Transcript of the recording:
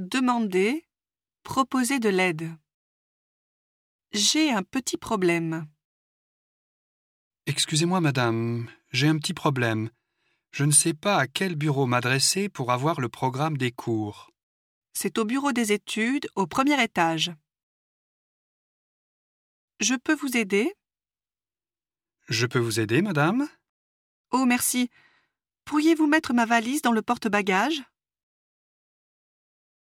Demander. Proposer de l'aide. J'ai un petit problème. Excusez-moi, madame, j'ai un petit problème. Je ne sais pas à quel bureau m'adresser pour avoir le programme des cours. C'est au bureau des études, au premier étage. Je peux vous aider? Je peux vous aider, madame? Oh, merci. Pourriez-vous mettre ma valise dans le porte-bagages?